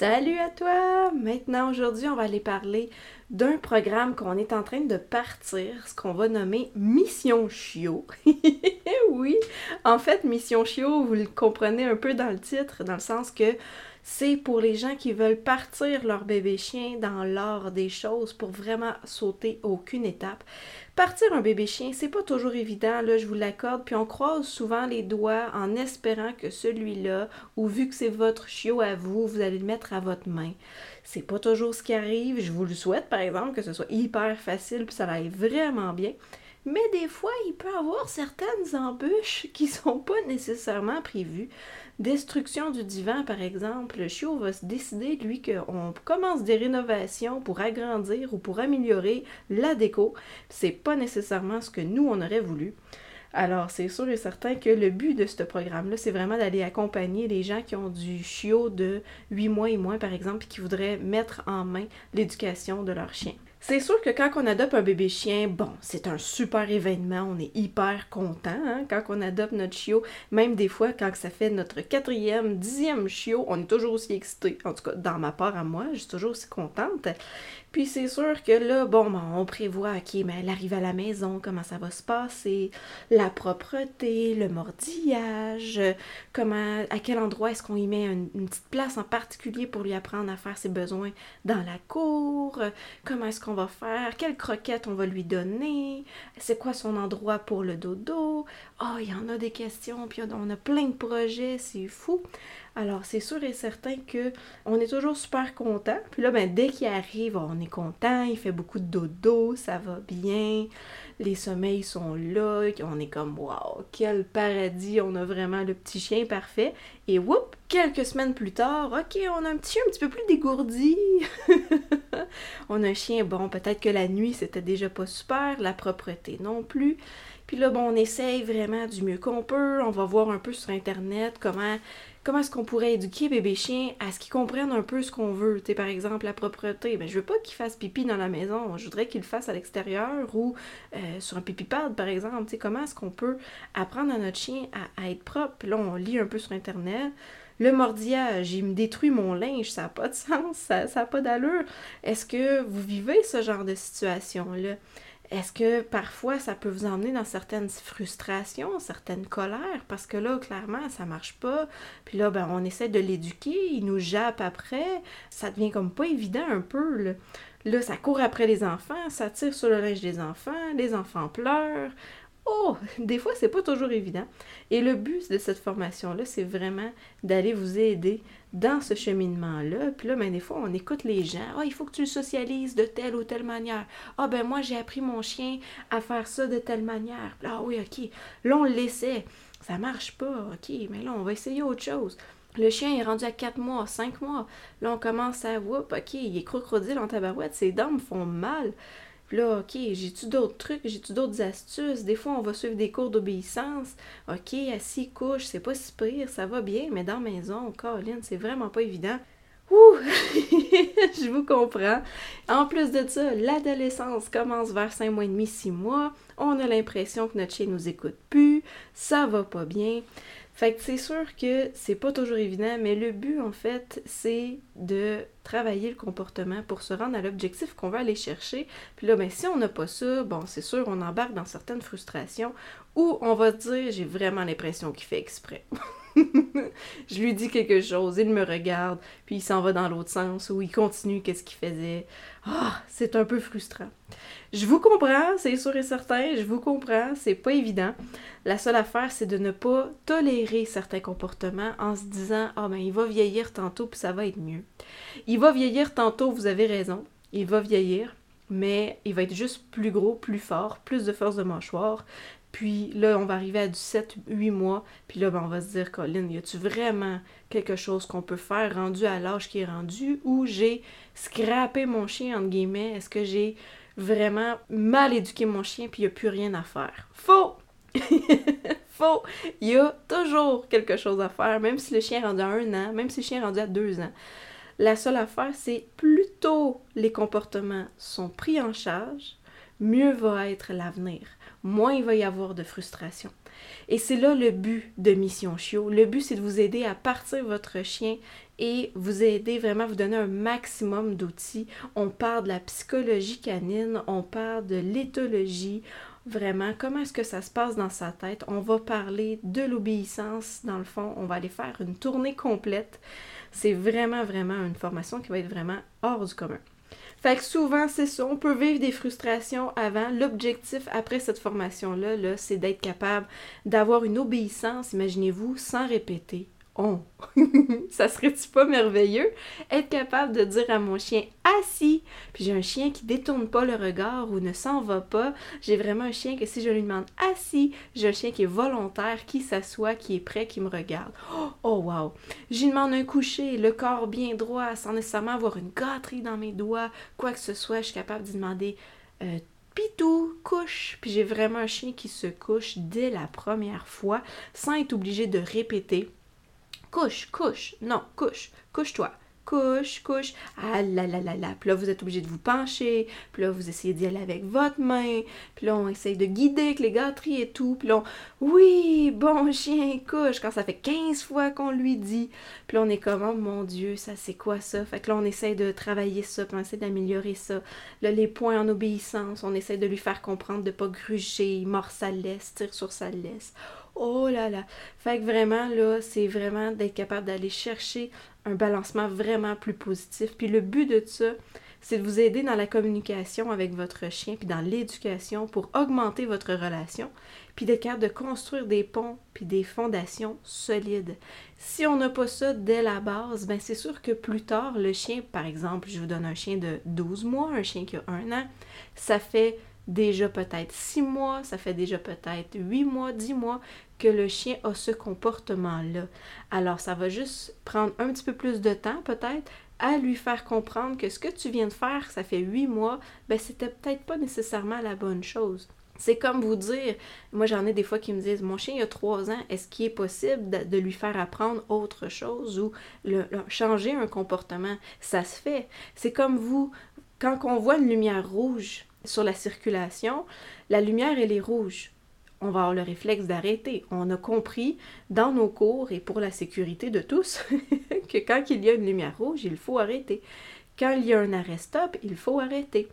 Salut à toi! Maintenant, aujourd'hui, on va aller parler d'un programme qu'on est en train de partir, ce qu'on va nommer Mission Chiot. oui, en fait, Mission Chiot, vous le comprenez un peu dans le titre, dans le sens que c'est pour les gens qui veulent partir leur bébé chien dans l'art des choses pour vraiment sauter aucune étape. Partir un bébé chien, c'est pas toujours évident, là, je vous l'accorde, puis on croise souvent les doigts en espérant que celui-là, ou vu que c'est votre chiot à vous, vous allez le mettre à votre main. C'est pas toujours ce qui arrive, je vous le souhaite par exemple, que ce soit hyper facile, puis ça aille vraiment bien. Mais des fois, il peut y avoir certaines embûches qui sont pas nécessairement prévues. Destruction du divan, par exemple, le chiot va se décider, lui, qu'on commence des rénovations pour agrandir ou pour améliorer la déco. C'est pas nécessairement ce que nous, on aurait voulu. Alors, c'est sûr et certain que le but de ce programme-là, c'est vraiment d'aller accompagner les gens qui ont du chiot de 8 mois et moins, par exemple, et qui voudraient mettre en main l'éducation de leur chien. C'est sûr que quand on adopte un bébé chien, bon, c'est un super événement, on est hyper content hein, quand on adopte notre chiot. Même des fois, quand ça fait notre quatrième, dixième chiot, on est toujours aussi excité. En tout cas, dans ma part à moi, je suis toujours aussi contente. Puis c'est sûr que là, bon, ben, on prévoit, ok, mais elle arrive à la maison, comment ça va se passer, la propreté, le mordillage, comment, à quel endroit est-ce qu'on y met une, petite place en particulier pour lui apprendre à faire ses besoins dans la cour, comment est-ce qu'on va faire, quelle croquette on va lui donner, c'est quoi son endroit pour le dodo. Oh, il y en a des questions, puis on a plein de projets, c'est fou. Alors, c'est sûr et certain que on est toujours super content. Puis là, ben, dès qu'il arrive, on est content, il fait beaucoup de dodo, ça va bien, les sommeils sont là, on est comme waouh, quel paradis, on a vraiment le petit chien parfait. Et whoop, quelques semaines plus tard, ok, on a un petit chien un petit peu plus dégourdi. on a un chien, bon, peut-être que la nuit c'était déjà pas super, la propreté non plus. Puis là, bon, on essaye vraiment du mieux qu'on peut. On va voir un peu sur Internet comment comment est-ce qu'on pourrait éduquer bébé chien à ce qu'ils comprennent un peu ce qu'on veut? Par exemple, la propreté. Ben, je veux pas qu'il fasse pipi dans la maison. Je voudrais qu'il le fasse à l'extérieur ou euh, sur un pipi pad, par exemple. Comment est-ce qu'on peut apprendre à notre chien à, être propre? là, on lit un peu sur Internet. Le mordillage, il me détruit mon linge, ça n'a pas de sens, ça n'a pas d'allure. Est-ce que vous vivez ce genre de situation-là? Est-ce que parfois ça peut vous emmener dans certaines frustrations, certaines colères, parce que là, clairement, ça marche pas. Puis là, ben, on essaie de l'éduquer, il nous jappe après. Ça devient comme pas évident un peu. Là. là, ça court après les enfants, ça tire sur le linge des enfants, les enfants pleurent. Oh, des fois, c'est pas toujours évident. Et le but de cette formation-là, c'est vraiment d'aller vous aider dans ce cheminement-là. Puis là, ben, des fois, on écoute les gens. Ah, il faut que tu le socialises de telle ou telle manière. Ah, ben, moi, j'ai appris mon chien à faire ça de telle manière. Ah, oui, OK. Là, on le laissait. Ça marche pas. OK, mais là, on va essayer autre chose. Le chien est rendu à 4 mois, 5 mois. Là, on commence à, whoop, OK, il est crocodile en tabarouette. Ses dents me font mal là, OK, j'ai-tu d'autres trucs, j'ai-tu d'autres astuces? Des fois, on va suivre des cours d'obéissance. OK, assis, couche, c'est pas si pire, ça va bien, mais dans la maison, Caroline, c'est vraiment pas évident. Ouh! je vous comprends. En plus de ça, l'adolescence commence vers 5 mois et demi, 6 mois. On a l'impression que notre chien nous écoute plus. Ça va pas bien. Fait que c'est sûr que c'est pas toujours évident, mais le but en fait, c'est de travailler le comportement pour se rendre à l'objectif qu'on veut aller chercher. Puis là, ben, si on n'a pas ça, bon, c'est sûr, on embarque dans certaines frustrations où on va dire j'ai vraiment l'impression qu'il fait exprès. je lui dis quelque chose, il me regarde, puis il s'en va dans l'autre sens, ou il continue qu'est-ce qu'il faisait. Ah, c'est un peu frustrant. Je vous comprends, c'est sûr et certain, je vous comprends, c'est pas évident. La seule affaire, c'est de ne pas tolérer certains comportements en se disant Ah ben il va vieillir tantôt, puis ça va être mieux. Il va vieillir tantôt, vous avez raison, il va vieillir, mais il va être juste plus gros, plus fort, plus de force de mâchoire, puis là, on va arriver à du 7-8 mois. Puis là, ben, on va se dire, Colin, y a-tu vraiment quelque chose qu'on peut faire rendu à l'âge qui est rendu ou j'ai scrappé mon chien, entre guillemets? Est-ce que j'ai vraiment mal éduqué mon chien puis il n'y a plus rien à faire? Faux! Faux! Il y a toujours quelque chose à faire, même si le chien est rendu à un an, même si le chien est rendu à deux ans. La seule affaire, c'est plus tôt les comportements sont pris en charge, mieux va être l'avenir moins il va y avoir de frustration. Et c'est là le but de Mission Chiot. Le but, c'est de vous aider à partir votre chien et vous aider vraiment, vous donner un maximum d'outils. On parle de la psychologie canine, on parle de l'éthologie, vraiment comment est-ce que ça se passe dans sa tête? On va parler de l'obéissance, dans le fond, on va aller faire une tournée complète. C'est vraiment, vraiment une formation qui va être vraiment hors du commun. Fait que souvent, c'est ça, on peut vivre des frustrations avant. L'objectif après cette formation-là, -là, c'est d'être capable d'avoir une obéissance, imaginez-vous, sans répéter, Oh! ça serait-tu pas merveilleux? Être capable de dire à mon chien assis, puis j'ai un chien qui détourne pas le regard ou ne s'en va pas. J'ai vraiment un chien que si je lui demande assis, j'ai un chien qui est volontaire, qui s'assoit, qui est prêt, qui me regarde. Oh wow! J'y demande un coucher, le corps bien droit, sans nécessairement avoir une gâterie dans mes doigts, quoi que ce soit, je suis capable d'y demander euh, Pitou, couche. Puis j'ai vraiment un chien qui se couche dès la première fois sans être obligé de répéter couche, couche, non, couche, couche-toi, couche, couche, ah là là là là. Puis là, vous êtes obligé de vous pencher, puis là, vous essayez d'y aller avec votre main, puis là, on essaye de guider avec les gâteries et tout, puis là, oui, bon chien, couche, quand ça fait 15 fois qu'on lui dit, puis là, on est comme, oh mon Dieu, ça c'est quoi ça? Fait que là, on essaye de travailler ça, puis on essaie d'améliorer ça. Là, les points en obéissance, on essaie de lui faire comprendre de pas gruger, mord sa laisse, tire sur sa laisse. Oh là là! Fait que vraiment, là, c'est vraiment d'être capable d'aller chercher un balancement vraiment plus positif. Puis le but de ça, c'est de vous aider dans la communication avec votre chien, puis dans l'éducation pour augmenter votre relation, puis d'être capable de construire des ponts, puis des fondations solides. Si on n'a pas ça dès la base, ben c'est sûr que plus tard, le chien, par exemple, je vous donne un chien de 12 mois, un chien qui a un an, ça fait déjà peut-être six mois, ça fait déjà peut-être huit mois, dix mois que le chien a ce comportement-là. Alors, ça va juste prendre un petit peu plus de temps, peut-être, à lui faire comprendre que ce que tu viens de faire, ça fait huit mois, ben c'était peut-être pas nécessairement la bonne chose. C'est comme vous dire, moi j'en ai des fois qui me disent, mon chien il a trois ans, est-ce qu'il est possible de, lui faire apprendre autre chose ou changer un comportement? Ça se fait. C'est comme vous, quand on voit une lumière rouge, sur la circulation, la lumière, elle est rouge. On va avoir le réflexe d'arrêter. On a compris dans nos cours et pour la sécurité de tous que quand il y a une lumière rouge, il faut arrêter. Quand il y a un arrêt stop, il faut arrêter.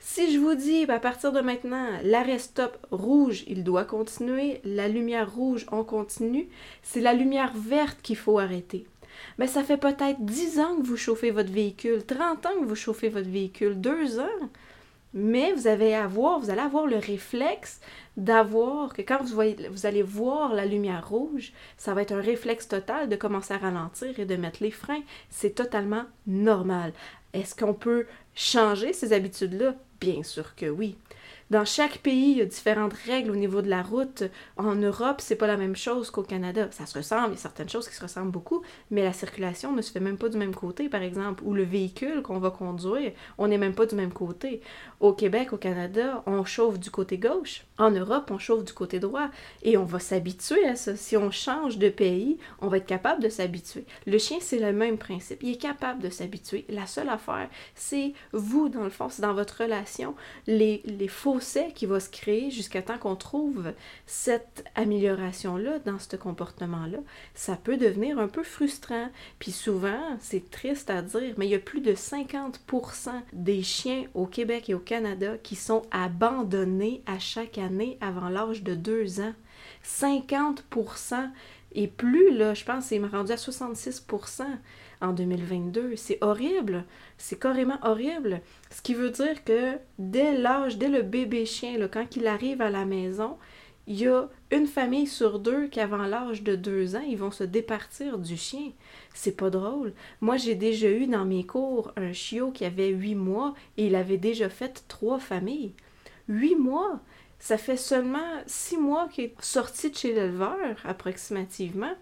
Si je vous dis à partir de maintenant, l'arrêt stop rouge, il doit continuer, la lumière rouge, on continue, c'est la lumière verte qu'il faut arrêter. Mais ça fait peut-être 10 ans que vous chauffez votre véhicule, 30 ans que vous chauffez votre véhicule, 2 ans. Mais vous, avez avoir, vous allez avoir le réflexe d'avoir que quand vous, vous allez voir la lumière rouge, ça va être un réflexe total de commencer à ralentir et de mettre les freins. C'est totalement normal. Est-ce qu'on peut changer ces habitudes-là? Bien sûr que oui. Dans chaque pays, il y a différentes règles au niveau de la route. En Europe, c'est pas la même chose qu'au Canada. Ça se ressemble, il y a certaines choses qui se ressemblent beaucoup, mais la circulation ne se fait même pas du même côté, par exemple, ou le véhicule qu'on va conduire, on n'est même pas du même côté. Au Québec, au Canada, on chauffe du côté gauche. En Europe, on chauffe du côté droit. Et on va s'habituer à ça. Si on change de pays, on va être capable de s'habituer. Le chien, c'est le même principe. Il est capable de s'habituer. La seule affaire, c'est vous, dans le fond, c'est dans votre relation, les, les faux qui va se créer jusqu'à temps qu'on trouve cette amélioration-là dans ce comportement-là, ça peut devenir un peu frustrant. Puis souvent, c'est triste à dire, mais il y a plus de 50% des chiens au Québec et au Canada qui sont abandonnés à chaque année avant l'âge de deux ans. 50% et plus, là, je pense, c'est rendu à 66% en 2022. C'est horrible. C'est carrément horrible. Ce qui veut dire que dès l'âge, dès le bébé chien, quand il arrive à la maison, il y a une famille sur deux qui, avant l'âge de deux ans, ils vont se départir du chien. C'est pas drôle. Moi, j'ai déjà eu dans mes cours un chiot qui avait huit mois et il avait déjà fait trois familles. Huit mois! Ça fait seulement six mois qu'il est sorti de chez l'éleveur, approximativement.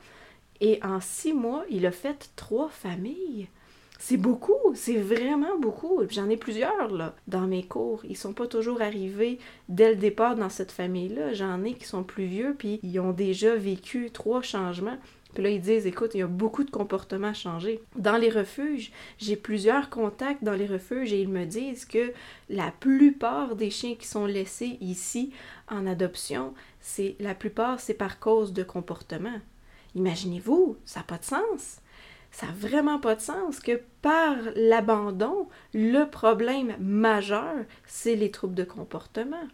Et en six mois, il a fait trois familles. C'est beaucoup, c'est vraiment beaucoup. J'en ai plusieurs là, dans mes cours. Ils sont pas toujours arrivés dès le départ dans cette famille-là. J'en ai qui sont plus vieux, puis ils ont déjà vécu trois changements. Puis là, ils disent, écoute, il y a beaucoup de comportements à changer. Dans les refuges, j'ai plusieurs contacts dans les refuges et ils me disent que la plupart des chiens qui sont laissés ici en adoption, c'est la plupart, c'est par cause de comportement. Imaginez-vous, ça n'a pas de sens. Ça n'a vraiment pas de sens que par l'abandon, le problème majeur, c'est les troubles de comportement.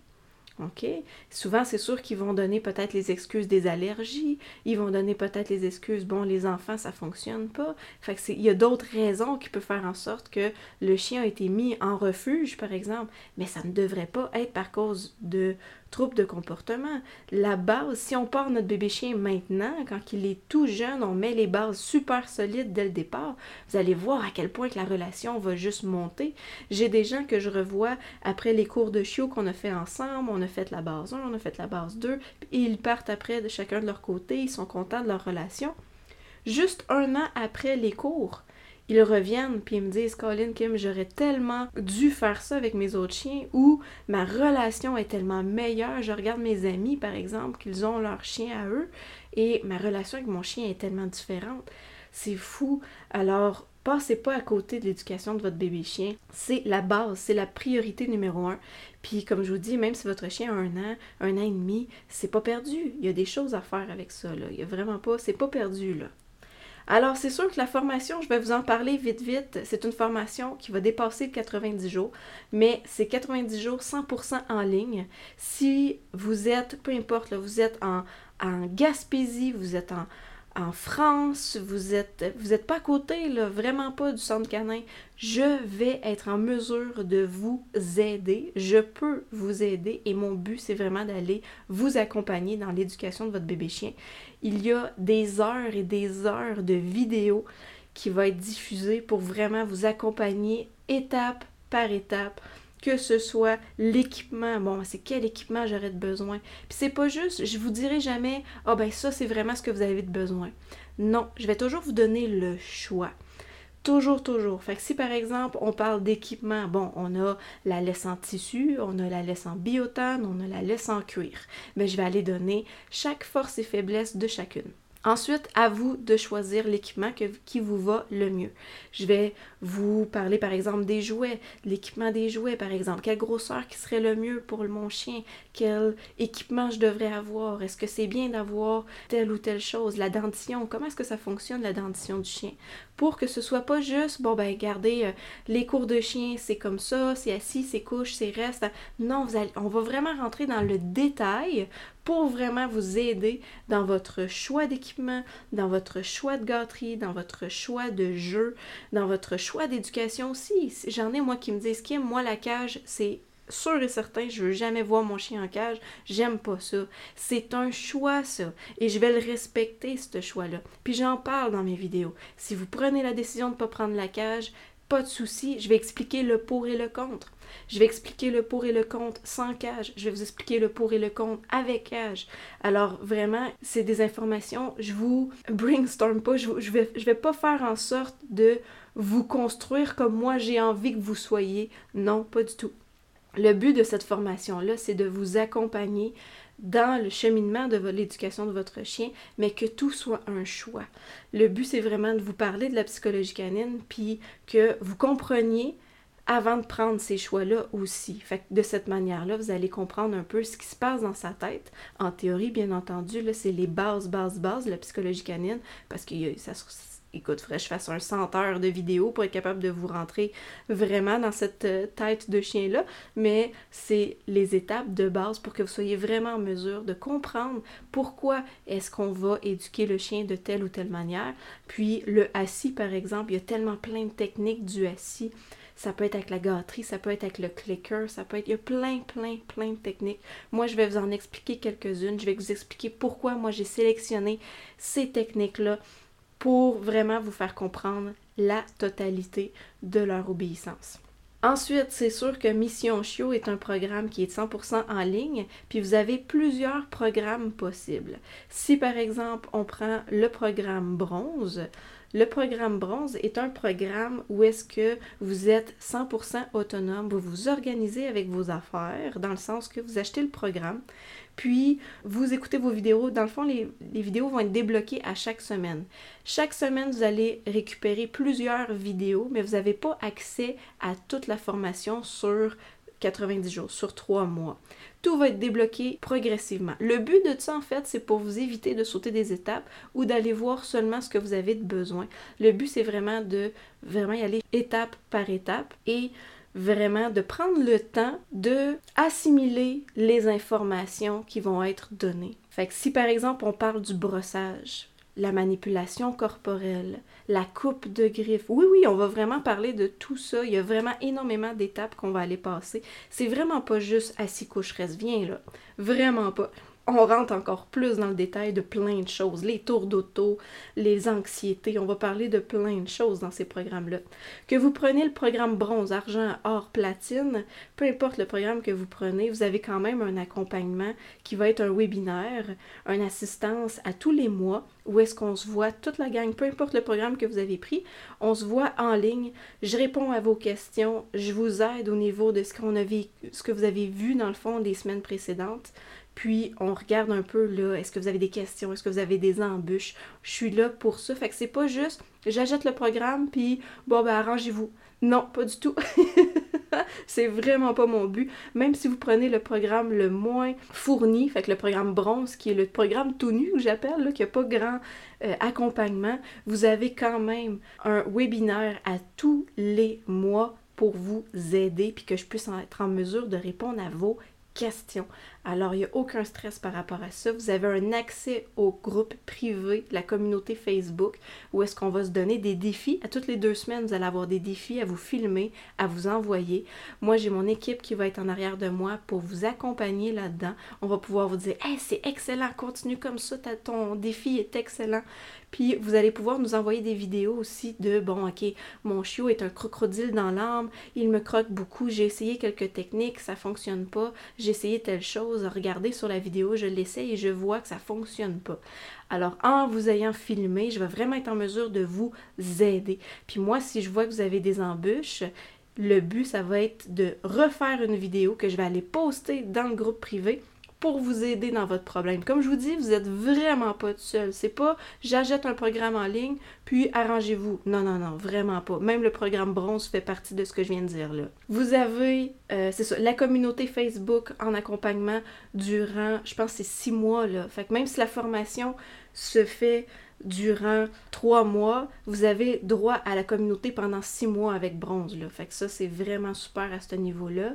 OK? Souvent, c'est sûr qu'ils vont donner peut-être les excuses des allergies, ils vont donner peut-être les excuses, bon, les enfants, ça fonctionne pas. Fait que il y a d'autres raisons qui peuvent faire en sorte que le chien a été mis en refuge, par exemple, mais ça ne devrait pas être par cause de troubles de comportement. La base, si on part notre bébé chien maintenant, quand il est tout jeune, on met les bases super solides dès le départ, vous allez voir à quel point que la relation va juste monter. J'ai des gens que je revois après les cours de chiot qu'on a fait ensemble, on a fait la base 1, on a fait la base 2, et ils partent après de chacun de leur côté, ils sont contents de leur relation. Juste un an après les cours, ils reviennent puis ils me disent Colin Kim, j'aurais tellement dû faire ça avec mes autres chiens ou ma relation est tellement meilleure. Je regarde mes amis par exemple qu'ils ont leur chien à eux et ma relation avec mon chien est tellement différente. C'est fou. Alors passez pas à côté de l'éducation de votre bébé chien. C'est la base, c'est la priorité numéro un. Puis comme je vous dis, même si votre chien a un an, un an et demi, c'est pas perdu. Il y a des choses à faire avec ça. Là. Il y a vraiment pas, c'est pas perdu là. Alors, c'est sûr que la formation, je vais vous en parler vite, vite. C'est une formation qui va dépasser le 90 jours, mais c'est 90 jours 100% en ligne. Si vous êtes, peu importe, vous êtes en, Gaspésie, vous êtes en, en France, vous êtes vous pas à côté là, vraiment pas du centre canin. Je vais être en mesure de vous aider, je peux vous aider et mon but c'est vraiment d'aller vous accompagner dans l'éducation de votre bébé chien. Il y a des heures et des heures de vidéos qui vont être diffusées pour vraiment vous accompagner étape par étape que ce soit l'équipement. Bon, c'est quel équipement j'aurais de besoin? Puis c'est pas juste, je vous dirai jamais, ah ben ça c'est vraiment ce que vous avez de besoin. Non, je vais toujours vous donner le choix. Toujours, toujours. Fait que si par exemple on parle d'équipement, bon, on a la laisse en tissu, on a la laisse en biotane, on a la laisse en cuir. Mais je vais aller donner chaque force et faiblesse de chacune. Ensuite, à vous de choisir l'équipement qui vous va le mieux. Je vais vous parler par exemple des jouets, l'équipement des jouets par exemple. Quelle grosseur serait le mieux pour mon chien? Quel équipement je devrais avoir? Est-ce que c'est bien d'avoir telle ou telle chose? La dentition, comment est-ce que ça fonctionne la dentition du chien? Pour que ce soit pas juste, bon ben regardez, euh, les cours de chien c'est comme ça, c'est assis, c'est couche, c'est reste. Non, on va vraiment rentrer dans le détail pour vraiment vous aider dans votre choix d'équipement, dans votre choix de gâterie, dans votre choix de jeu, dans votre choix d'éducation aussi. J'en ai moi qui me disent que moi la cage, c'est sûr et certain, je veux jamais voir mon chien en cage, j'aime pas ça. C'est un choix ça et je vais le respecter ce choix-là. Puis j'en parle dans mes vidéos. Si vous prenez la décision de ne pas prendre la cage, pas de souci, je vais expliquer le pour et le contre. Je vais expliquer le pour et le contre sans cage. Je vais vous expliquer le pour et le contre avec cage. Alors vraiment, c'est des informations. Je vous brainstorm pas. Je, vais, je vais pas faire en sorte de vous construire comme moi j'ai envie que vous soyez. Non, pas du tout. Le but de cette formation-là, c'est de vous accompagner dans le cheminement de l'éducation de votre chien, mais que tout soit un choix. Le but, c'est vraiment de vous parler de la psychologie canine, puis que vous compreniez avant de prendre ces choix-là aussi. Fait de cette manière-là, vous allez comprendre un peu ce qui se passe dans sa tête. En théorie, bien entendu, là, c'est les bases, bases, bases de la psychologie canine, parce que ça, écoute, faudrait que je fasse un 100 heures de vidéo pour être capable de vous rentrer vraiment dans cette euh, tête de chien-là, mais c'est les étapes de base pour que vous soyez vraiment en mesure de comprendre pourquoi est-ce qu'on va éduquer le chien de telle ou telle manière. Puis le assis, par exemple, il y a tellement plein de techniques du assis. Ça peut être avec la gâterie, ça peut être avec le clicker, ça peut être... Il y a plein, plein, plein de techniques. Moi, je vais vous en expliquer quelques-unes. Je vais vous expliquer pourquoi moi j'ai sélectionné ces techniques-là pour vraiment vous faire comprendre la totalité de leur obéissance. Ensuite, c'est sûr que Mission Chio est un programme qui est 100% en ligne, puis vous avez plusieurs programmes possibles. Si par exemple on prend le programme bronze, Le programme bronze est un programme où est-ce que vous êtes 100% autonome, vous vous organisez avec vos affaires, dans le sens que vous achetez le programme, puis vous écoutez vos vidéos. Dans le fond, les, vidéos vont être débloquées à chaque semaine. Chaque semaine, vous allez récupérer plusieurs vidéos, mais vous n'avez pas accès à toute la formation sur 90 jours, sur 3 mois. Tout va être débloqué progressivement. Le but de ça, en fait, c'est pour vous éviter de sauter des étapes ou d'aller voir seulement ce que vous avez de besoin. Le but, c'est vraiment de vraiment y aller étape par étape et vraiment de prendre le temps de assimiler les informations qui vont être données. Fait que si par exemple on parle du brossage, la manipulation corporelle, la coupe de griffes. Oui, oui, on va vraiment parler de tout ça. Il y a vraiment énormément d'étapes qu'on va aller passer. C'est vraiment pas juste assis couche reste bien là. Vraiment pas on rentre encore plus dans le détail de plein de choses, les tours d'auto, les anxiétés, on va parler de plein de choses dans ces programmes-là. Que vous preniez le programme bronze, argent, or, platine, peu importe le programme que vous prenez, vous avez quand même un accompagnement qui va être un webinaire, une assistance à tous les mois où est-ce qu'on se voit toute la gang, peu importe le programme que vous avez pris, on se voit en ligne, je réponds à vos questions, je vous aide au niveau de ce ce que vous avez vu dans le fond des semaines précédentes. Puis on regarde un peu là, est-ce que vous avez des questions, est-ce que vous avez des embûches? Je suis là pour ça. Fait que c'est pas juste j'achète le programme puis bon ben arrangez-vous. Non, pas du tout. c'est vraiment pas mon but. Même si vous prenez le programme le moins fourni, fait que le programme bronze, qui est le programme tout nu que j'appelle, qui n'a pas grand euh, accompagnement, vous avez quand même un webinaire à tous les mois pour vous aider puis que je puisse être en mesure de répondre à vos questions. Alors, il n'y a aucun stress par rapport à ça. Vous avez un accès au groupe privé la communauté Facebook où est-ce qu'on va se donner des défis. À toutes les deux semaines, vous allez avoir des défis à vous filmer, à vous envoyer. Moi, j'ai mon équipe qui va être en arrière de moi pour vous accompagner là-dedans. On va pouvoir vous dire Hey, c'est excellent, continue comme ça, ton défi est excellent. Puis vous allez pouvoir nous envoyer des vidéos aussi de bon, ok, mon chiot est un crocodile dans l'âme, il me croque beaucoup, j'ai essayé quelques techniques, ça fonctionne pas, j'ai essayé telle chose Regardez sur la vidéo, je l'essaie et je vois que ça fonctionne pas. Alors, en vous ayant filmé, je vais vraiment être en mesure de vous aider. Puis moi, si je vois que vous avez des embûches, le but, ça va être de refaire une vidéo que je vais aller poster dans le groupe privé pour vous aider dans votre problème. Comme je vous dis, vous n'êtes vraiment pas tout seul. C'est pas j'achète un programme en ligne, puis arrangez-vous. Non, non, non, vraiment pas. Même le programme bronze fait partie de ce que je viens de dire là. Vous avez, euh, c'est ça, la communauté Facebook en accompagnement durant, je pense, c'est six mois là. Fait que même si la formation se fait durant trois mois, vous avez droit à la communauté pendant six mois avec bronze. Là. Fait que ça, c'est vraiment super à ce niveau-là.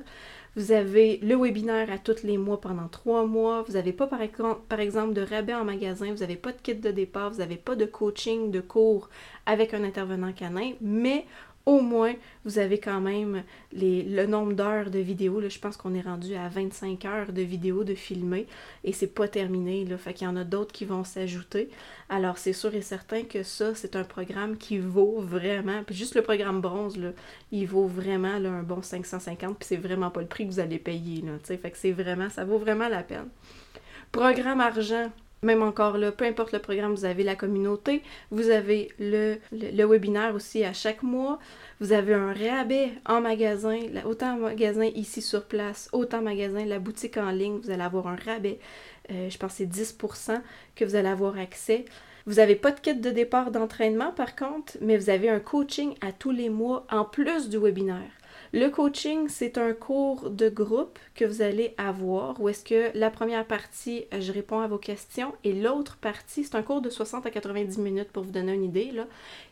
Vous avez le webinaire à tous les mois pendant trois mois. Vous n'avez pas, par, exemple, de rabais en magasin. Vous n'avez pas de kit de départ. Vous n'avez pas de coaching, de cours avec un intervenant canin. Mais au moins, vous avez quand même le nombre d'heures de vidéos. Je pense qu'on est rendu à 25 heures de vidéos de filmer et c'est pas terminé. Là, fait qu'il y en a d'autres qui vont s'ajouter. Alors, c'est sûr et certain que ça, c'est un programme qui vaut vraiment. Puis juste le programme bronze, il vaut vraiment un bon 550. Puis c'est vraiment pas le prix que vous allez payer. Fait c'est vraiment, ça vaut vraiment la peine. Programme argent, même encore là, peu importe le programme, vous avez la communauté, vous avez le, le, webinaire aussi à chaque mois, vous avez un rabais en magasin, autant en magasin ici sur place, autant en magasin, la boutique en ligne, vous allez avoir un rabais, euh, je pense c'est 10% que vous allez avoir accès. Vous n'avez pas de kit de départ d'entraînement par contre, mais vous avez un coaching à tous les mois en plus du webinaire. Le coaching, c'est un cours de groupe que vous allez avoir où est-ce que la première partie, euh, je réponds à vos questions et l'autre partie, c'est un cours de 60 à 90 minutes pour vous donner une idée.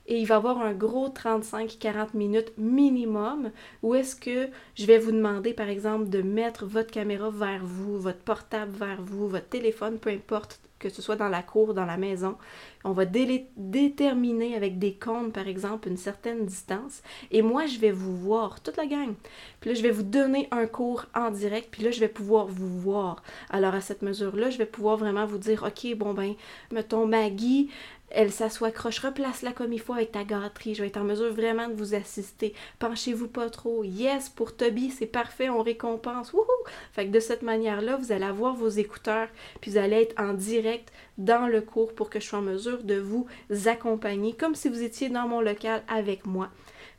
Et il va y avoir un gros 35-40 minutes minimum où est-ce que je vais vous demander, par exemple, de mettre votre caméra vers vous, votre portable vers vous, votre téléphone, peu importe que ce soit dans la cour, dans la maison. On va déterminer avec des comptes, par exemple, une certaine distance. Et moi, je vais vous voir, toute la gang. Puis là, je vais vous donner un cours en direct. Puis là, je vais pouvoir vous voir. Alors, à cette mesure-là, je vais pouvoir vraiment vous dire, OK, bon ben, mettons, Maggie, elle s'assoit croche, replace-la comme il faut avec ta gâterie. Je vais être en mesure vraiment de vous assister. Penchez-vous pas trop. Yes, pour Toby, c'est parfait, on récompense. Wouhou! Fait que de cette manière-là, vous allez avoir vos écouteurs, puis vous allez être en direct dans le cours pour que je sois en mesure de vous accompagner comme si vous étiez dans mon local avec moi.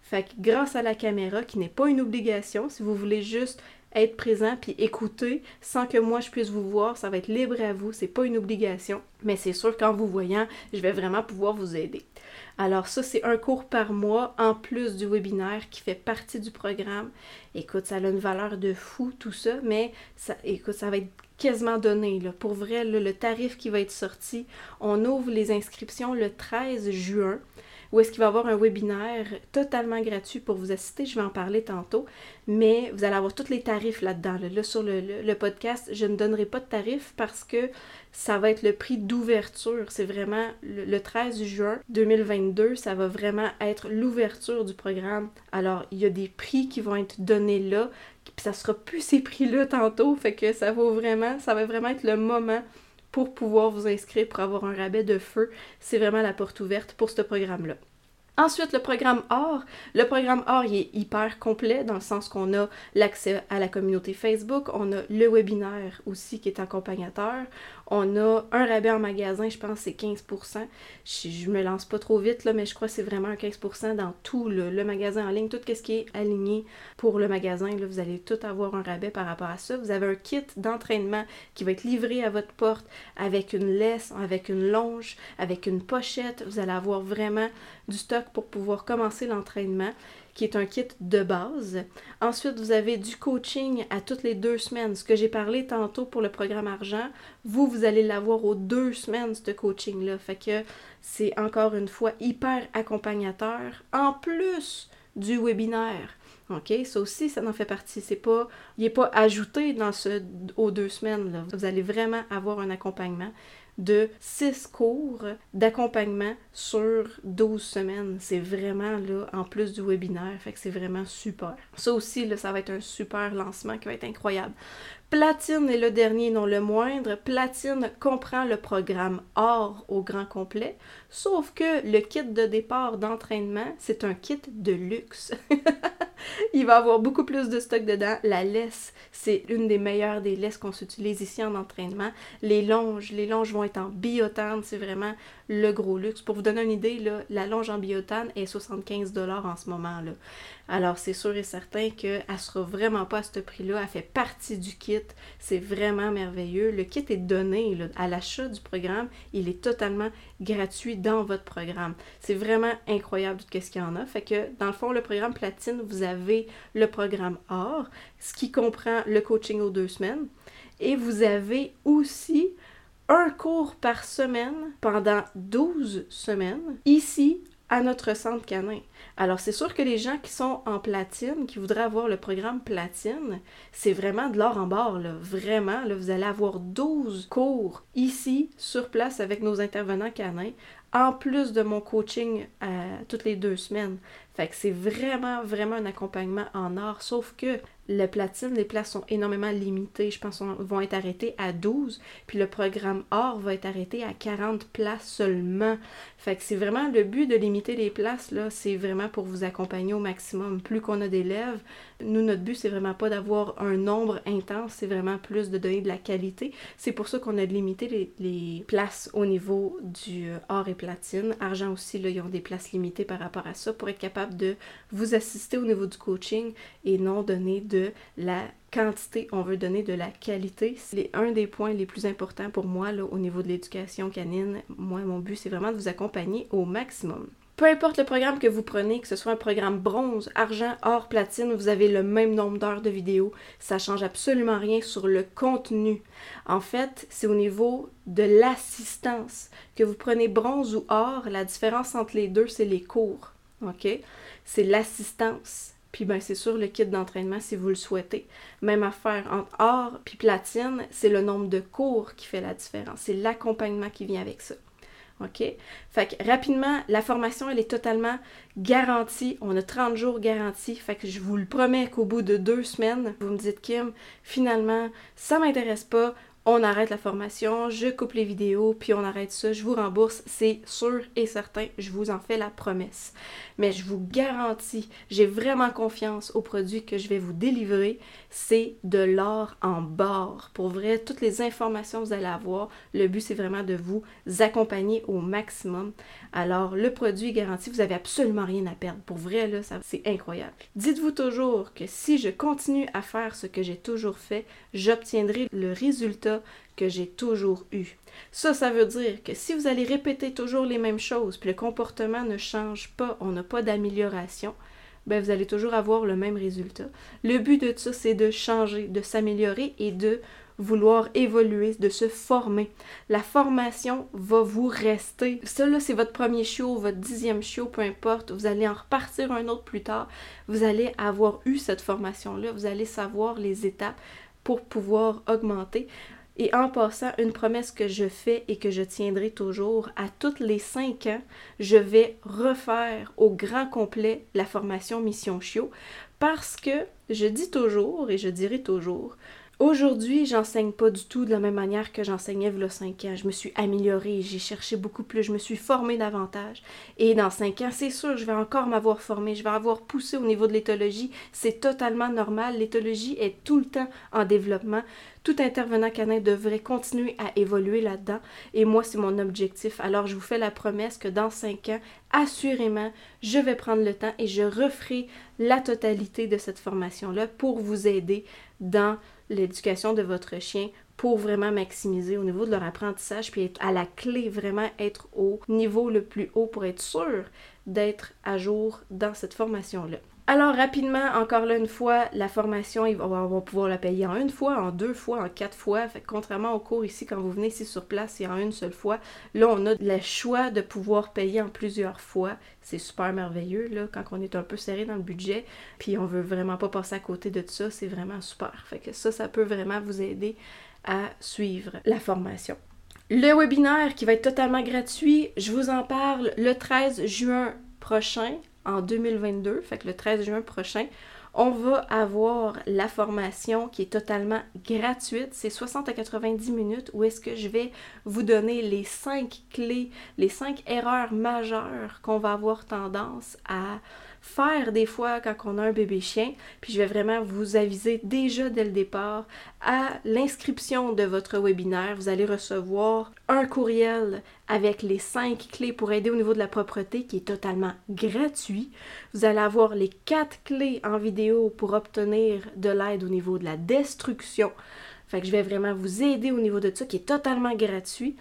Fait que grâce à la caméra, qui n'est pas une obligation, si vous voulez juste être présent puis écouter sans que moi je puisse vous voir, ça va être libre à vous, c'est pas une obligation, mais c'est sûr qu'en vous voyant, je vais vraiment pouvoir vous aider. Alors ça c'est un cours par mois en plus du webinaire qui fait partie du programme. Écoute, ça a une valeur de fou tout ça, mais ça écoute, ça va être quasiment donné là. Pour vrai, le tarif qui va être sorti, on ouvre les inscriptions le 13 juin où est-ce qu'il va y avoir un webinaire totalement gratuit pour vous assister. Je vais en parler tantôt, mais vous allez avoir tous les tarifs là-dedans. Là, sur le, podcast, je ne donnerai pas de tarifs parce que ça va être le prix d'ouverture. C'est vraiment le, 13 juin 2022, ça va vraiment être l'ouverture du programme. Alors, il y a des prix qui vont être donnés là, puis ça sera plus ces prix-là tantôt, fait que ça vaut vraiment, ça va vraiment être le moment pour pouvoir vous inscrire pour avoir un rabais de feu. C'est vraiment la porte ouverte pour ce programme-là. Ensuite, le programme OR. Le programme OR, il est hyper complet dans le sens qu'on a l'accès à la communauté Facebook, on a le webinaire aussi qui est accompagnateur, on a un rabais en magasin, je pense c'est 15%. Je, je, me lance pas trop vite, là, mais je crois que c'est vraiment un 15% dans tout le, magasin en ligne, tout ce qui est aligné pour le magasin. Là, vous allez tout avoir un rabais par rapport à ça. Vous avez un kit d'entraînement qui va être livré à votre porte avec une laisse, avec une longe, avec une pochette. Vous allez avoir vraiment du stock pour pouvoir commencer l'entraînement qui est un kit de base. Ensuite, vous avez du coaching à toutes les deux semaines. Ce que j'ai parlé tantôt pour le programme argent, vous, vous allez l'avoir aux deux semaines, ce coaching-là. Fait que c'est encore une fois hyper accompagnateur. En plus du webinaire. OK? Ça aussi, ça en fait partie. C'est pas, il n'est pas ajouté dans ce, aux deux semaines. Là. Vous allez vraiment avoir un accompagnement de 6 cours d'accompagnement sur 12 semaines. C'est vraiment là, en plus du webinaire, fait que c'est vraiment super. Ça aussi, là, ça va être un super lancement qui va être incroyable. Platine est le dernier, non le moindre. Platine comprend le programme or au grand complet, sauf que le kit de départ d'entraînement, c'est un kit de luxe. Il va avoir beaucoup plus de stock dedans. La laisse, c'est une des meilleures des laisses qu'on s'utilise ici en entraînement. Les longes, les longes vont être en biotane, c'est vraiment le gros luxe. Pour vous donner une idée, là, la longe en biotane est 75$ en ce moment. Là. Alors c'est sûr et certain qu'elle ne sera vraiment pas à ce prix-là. Elle fait partie du kit. C'est vraiment merveilleux. Le kit est donné à l'achat du programme. Il est totalement gratuit dans votre programme. C'est vraiment incroyable tout ce qu'il y en a. Fait que dans le fond, le programme platine, vous avez le programme or, ce qui comprend le coaching aux deux semaines. Et vous avez aussi un cours par semaine pendant 12 semaines ici à notre centre canin. Alors, c'est sûr que les gens qui sont en platine, qui voudraient avoir le programme platine, c'est vraiment de l'or en barre, là. Vraiment, là, vous allez avoir 12 cours ici, sur place, avec nos intervenants canins, en plus de mon coaching euh, toutes les deux semaines. Fait que c'est vraiment, vraiment un accompagnement en or, sauf que le platine, les places sont énormément limitées. Je pense qu'elles vont être arrêtées à 12. Puis le programme or va être arrêté à 40 places seulement. Fait que c'est vraiment le but de limiter les places, là, c'est vraiment pour vous accompagner au maximum. Plus qu'on a d'élèves, nous, notre but, c'est vraiment pas d'avoir un nombre intense, c'est vraiment plus de donner de la qualité. C'est pour ça qu'on a limité les, places au niveau du euh, or et platine. Argent aussi, là, ils ont des places limitées par rapport à ça pour être capable de vous assister au niveau du coaching et non donner de la quantité, on veut donner de la qualité. C'est un des points les plus importants pour moi au niveau de l'éducation canine. Moi, mon but, c'est vraiment de vous accompagner au maximum. Peu importe le programme que vous prenez, que ce soit un programme bronze, argent, or, platine, vous avez le même nombre d'heures de vidéo. Ça change absolument rien sur le contenu. En fait, c'est au niveau de l'assistance. Que vous prenez bronze ou or, la différence entre les deux, c'est les cours. OK? C'est l'assistance. Puis ben c'est sûr le kit d'entraînement si vous le souhaitez. Même affaire entre or puis platine, c'est le nombre de cours qui fait la différence. C'est l'accompagnement qui vient avec ça. OK? Fait que rapidement, la formation, elle est totalement garantie. On a 30 jours garantie. Fait que je vous le promets qu'au bout de deux semaines, vous me dites, Kim, finalement, ça m'intéresse pas. On arrête la formation, je coupe les vidéos, puis on arrête ça, je vous rembourse, c'est sûr et certain, je vous en fais la promesse. Mais je vous garantis, j'ai vraiment confiance au produit que je vais vous délivrer, c'est de l'or en barre. Pour vrai, toutes les informations que vous allez avoir, le but c'est vraiment de vous accompagner au maximum. Alors, le produit est garanti, vous n'avez absolument rien à perdre. Pour vrai, là, c'est incroyable. Dites-vous toujours que si je continue à faire ce que j'ai toujours fait, j'obtiendrai le résultat que j'ai toujours eu. Ça, ça veut dire que si vous allez répéter toujours les mêmes choses, puis le comportement ne change pas, on n'a pas d'amélioration, ben vous allez toujours avoir le même résultat. Le but de ça, c'est de changer, de s'améliorer et de vouloir évoluer, de se former. La formation va vous rester. Ça, là, c'est votre premier chiot, votre dixième chiot, peu importe. Vous allez en repartir un autre plus tard. Vous allez avoir eu cette formation-là. Vous allez savoir les étapes pour pouvoir augmenter. Et en passant, une promesse que je fais et que je tiendrai toujours, à toutes les cinq ans, je vais refaire au grand complet la formation Mission Chiot parce que je dis toujours et je dirai toujours, Aujourd'hui, j'enseigne pas du tout de la même manière que j'enseignais a 5 ans. Je me suis améliorée, j'ai cherché beaucoup plus, je me suis formée davantage. Et dans 5 ans, c'est sûr, je vais encore m'avoir formée, je vais avoir poussé au niveau de l'éthologie. C'est totalement normal. L'éthologie est tout le temps en développement. Tout intervenant canin devrait continuer à évoluer là-dedans. Et moi, c'est mon objectif. Alors, je vous fais la promesse que dans 5 ans, assurément, je vais prendre le temps et je referai la totalité de cette formation-là pour vous aider dans l'éducation de votre chien pour vraiment maximiser au niveau de leur apprentissage, puis être à la clé, vraiment être au niveau le plus haut pour être sûr d'être à jour dans cette formation-là. Alors rapidement, encore là une fois, la formation, on va, pouvoir la payer en une fois, en deux fois, en quatre fois. Contrairement au cours ici, quand vous venez ici sur place, c'est en une seule fois. Là, on a le choix de pouvoir payer en plusieurs fois. C'est super merveilleux, là, quand on est un peu serré dans le budget, puis on veut vraiment pas passer à côté de ça, c'est vraiment super. Fait que ça, ça peut vraiment vous aider à suivre la formation. Le webinaire qui va être totalement gratuit, je vous en parle le 13 juin prochain en 2022, fait que le 13 juin prochain, on va avoir la formation qui est totalement gratuite. C'est 60 à 90 minutes où est-ce que je vais vous donner les 5 clés, les 5 erreurs majeures qu'on va avoir tendance à faire des fois quand on a un bébé chien. Puis je vais vraiment vous aviser déjà dès le départ à l'inscription de votre webinaire. Vous allez recevoir un courriel avec les cinq clés pour aider au niveau de la propreté qui est totalement gratuit. Vous allez avoir les quatre clés en vidéo pour obtenir de l'aide au niveau de la destruction. Fait que je vais vraiment vous aider au niveau de ça qui est totalement gratuit.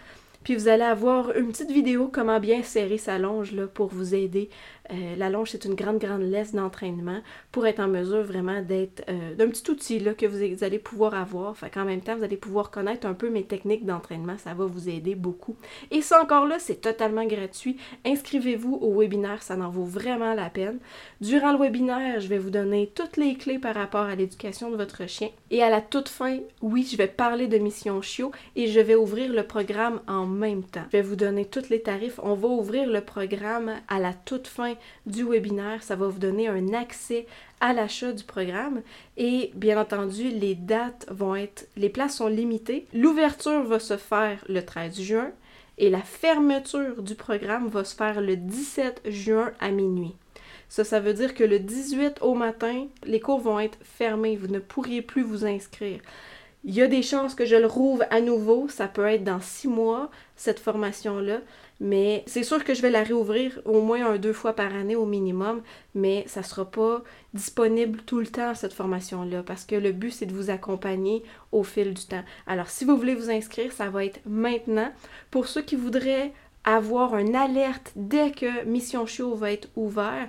Puis vous allez avoir une petite vidéo comment bien serrer sa longe là, pour vous aider euh, la longe, c'est une grande, grande laisse d'entraînement pour être en mesure vraiment d'être euh, d'un petit outil là, que vous, allez pouvoir avoir. Fait qu'en même temps, vous allez pouvoir connaître un peu mes techniques d'entraînement. Ça va vous aider beaucoup. Et ça encore là, c'est totalement gratuit. Inscrivez-vous au webinaire, ça en vaut vraiment la peine. Durant le webinaire, je vais vous donner toutes les clés par rapport à l'éducation de votre chien. Et à la toute fin, oui, je vais parler de Mission Chiot et je vais ouvrir le programme en même temps. Je vais vous donner tous les tarifs. On va ouvrir le programme à la toute fin du webinaire. Ça va vous donner un accès à l'achat du programme et bien entendu, les dates vont être, les places sont limitées. L'ouverture va se faire le 13 juin et la fermeture du programme va se faire le 17 juin à minuit. Ça, ça veut dire que le 18 au matin, les cours vont être fermés. Vous ne pourriez plus vous inscrire. Il y a des chances que je le rouvre à nouveau. Ça peut être dans six mois, cette formation-là. Mais c'est sûr que je vais la réouvrir au moins un deux fois par année au minimum, mais ça ne sera pas disponible tout le temps, cette formation-là, parce que le but, c'est de vous accompagner au fil du temps. Alors, si vous voulez vous inscrire, ça va être maintenant. Pour ceux qui voudraient avoir une alerte dès que Mission Show va être ouvert,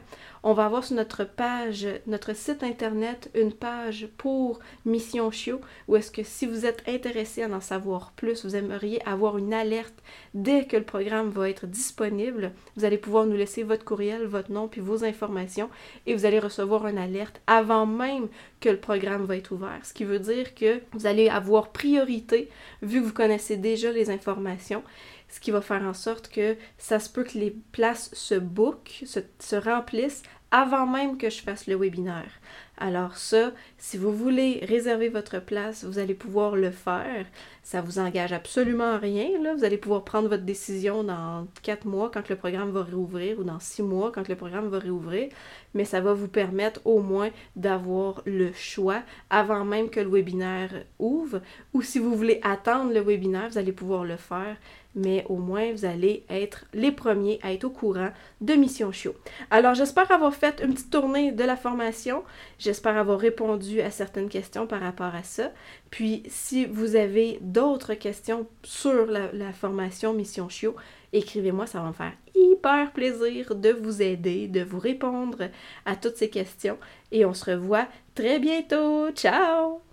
on va avoir sur notre page, notre site internet, une page pour Mission Chiot, où est-ce que si vous êtes intéressé à en savoir plus, vous aimeriez avoir une alerte dès que le programme va être disponible, vous allez pouvoir nous laisser votre courriel, votre nom, puis vos informations, et vous allez recevoir une alerte avant même que le programme va être ouvert. Ce qui veut dire que vous allez avoir priorité, vu que vous connaissez déjà les informations, ce qui va faire en sorte que ça se peut que les places se bookent, se remplissent avant même que je fasse le webinaire. Alors ça, si vous voulez réserver votre place, vous allez pouvoir le faire. Ça vous engage absolument rien. Vous allez pouvoir prendre votre décision dans quatre mois quand le programme va réouvrir ou dans six mois quand le programme va réouvrir. Mais ça va vous permettre au moins d'avoir le choix avant même que le webinaire ouvre. Ou si vous voulez attendre le webinaire, vous allez pouvoir le faire mais au moins vous allez être les premiers à être au courant de Mission Chiot. Alors j'espère avoir fait une petite tournée de la formation, j'espère avoir répondu à certaines questions par rapport à ça. Puis si vous avez d'autres questions sur la, formation Mission Chiot, écrivez-moi, ça va me faire hyper plaisir de vous aider, de vous répondre à toutes ces questions et on se revoit très bientôt. Ciao!